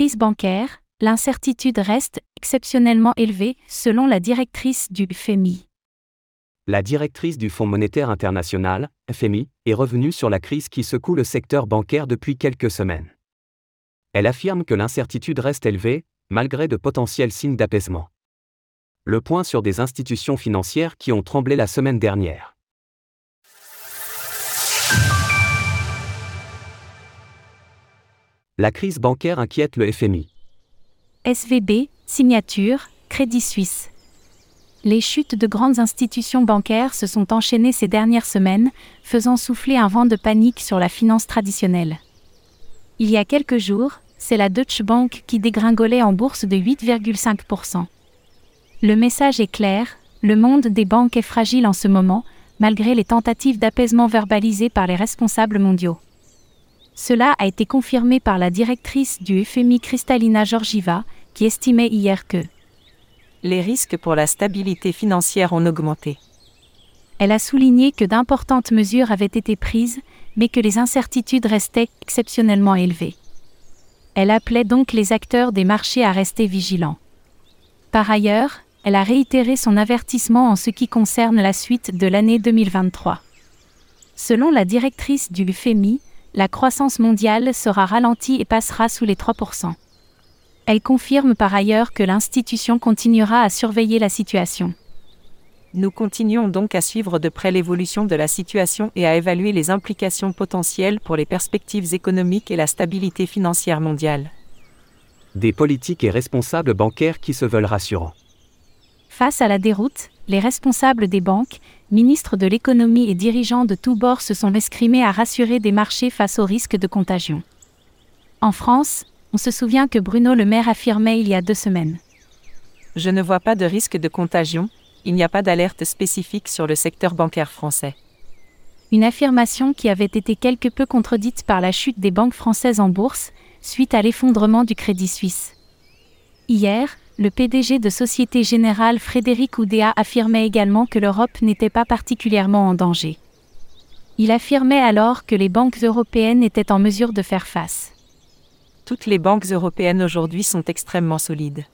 Crise bancaire, l'incertitude reste exceptionnellement élevée, selon la directrice du FMI. La directrice du Fonds monétaire international, FMI, est revenue sur la crise qui secoue le secteur bancaire depuis quelques semaines. Elle affirme que l'incertitude reste élevée, malgré de potentiels signes d'apaisement. Le point sur des institutions financières qui ont tremblé la semaine dernière. La crise bancaire inquiète le FMI. SVB, signature, Crédit Suisse. Les chutes de grandes institutions bancaires se sont enchaînées ces dernières semaines, faisant souffler un vent de panique sur la finance traditionnelle. Il y a quelques jours, c'est la Deutsche Bank qui dégringolait en bourse de 8,5%. Le message est clair, le monde des banques est fragile en ce moment, malgré les tentatives d'apaisement verbalisées par les responsables mondiaux. Cela a été confirmé par la directrice du FMI Kristalina Georgieva, qui estimait hier que les risques pour la stabilité financière ont augmenté. Elle a souligné que d'importantes mesures avaient été prises, mais que les incertitudes restaient exceptionnellement élevées. Elle appelait donc les acteurs des marchés à rester vigilants. Par ailleurs, elle a réitéré son avertissement en ce qui concerne la suite de l'année 2023. Selon la directrice du FMI, la croissance mondiale sera ralentie et passera sous les 3%. Elle confirme par ailleurs que l'institution continuera à surveiller la situation. Nous continuons donc à suivre de près l'évolution de la situation et à évaluer les implications potentielles pour les perspectives économiques et la stabilité financière mondiale. Des politiques et responsables bancaires qui se veulent rassurants. Face à la déroute, les responsables des banques, ministres de l'économie et dirigeants de tous bords se sont escrimés à rassurer des marchés face au risque de contagion. En France, on se souvient que Bruno Le Maire affirmait il y a deux semaines. Je ne vois pas de risque de contagion, il n'y a pas d'alerte spécifique sur le secteur bancaire français. Une affirmation qui avait été quelque peu contredite par la chute des banques françaises en bourse, suite à l'effondrement du Crédit Suisse. Hier, le PDG de Société Générale Frédéric Oudéa affirmait également que l'Europe n'était pas particulièrement en danger. Il affirmait alors que les banques européennes étaient en mesure de faire face. Toutes les banques européennes aujourd'hui sont extrêmement solides.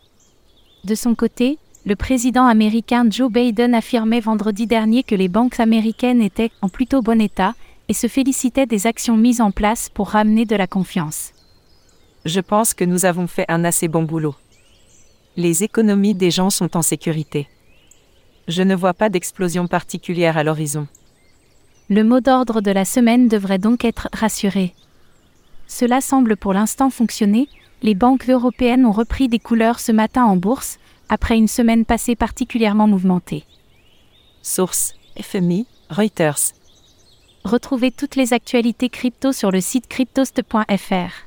De son côté, le président américain Joe Biden affirmait vendredi dernier que les banques américaines étaient en plutôt bon état et se félicitait des actions mises en place pour ramener de la confiance. Je pense que nous avons fait un assez bon boulot. Les économies des gens sont en sécurité. Je ne vois pas d'explosion particulière à l'horizon. Le mot d'ordre de la semaine devrait donc être rassuré. Cela semble pour l'instant fonctionner, les banques européennes ont repris des couleurs ce matin en bourse, après une semaine passée particulièrement mouvementée. Source FMI, Reuters. Retrouvez toutes les actualités crypto sur le site cryptost.fr.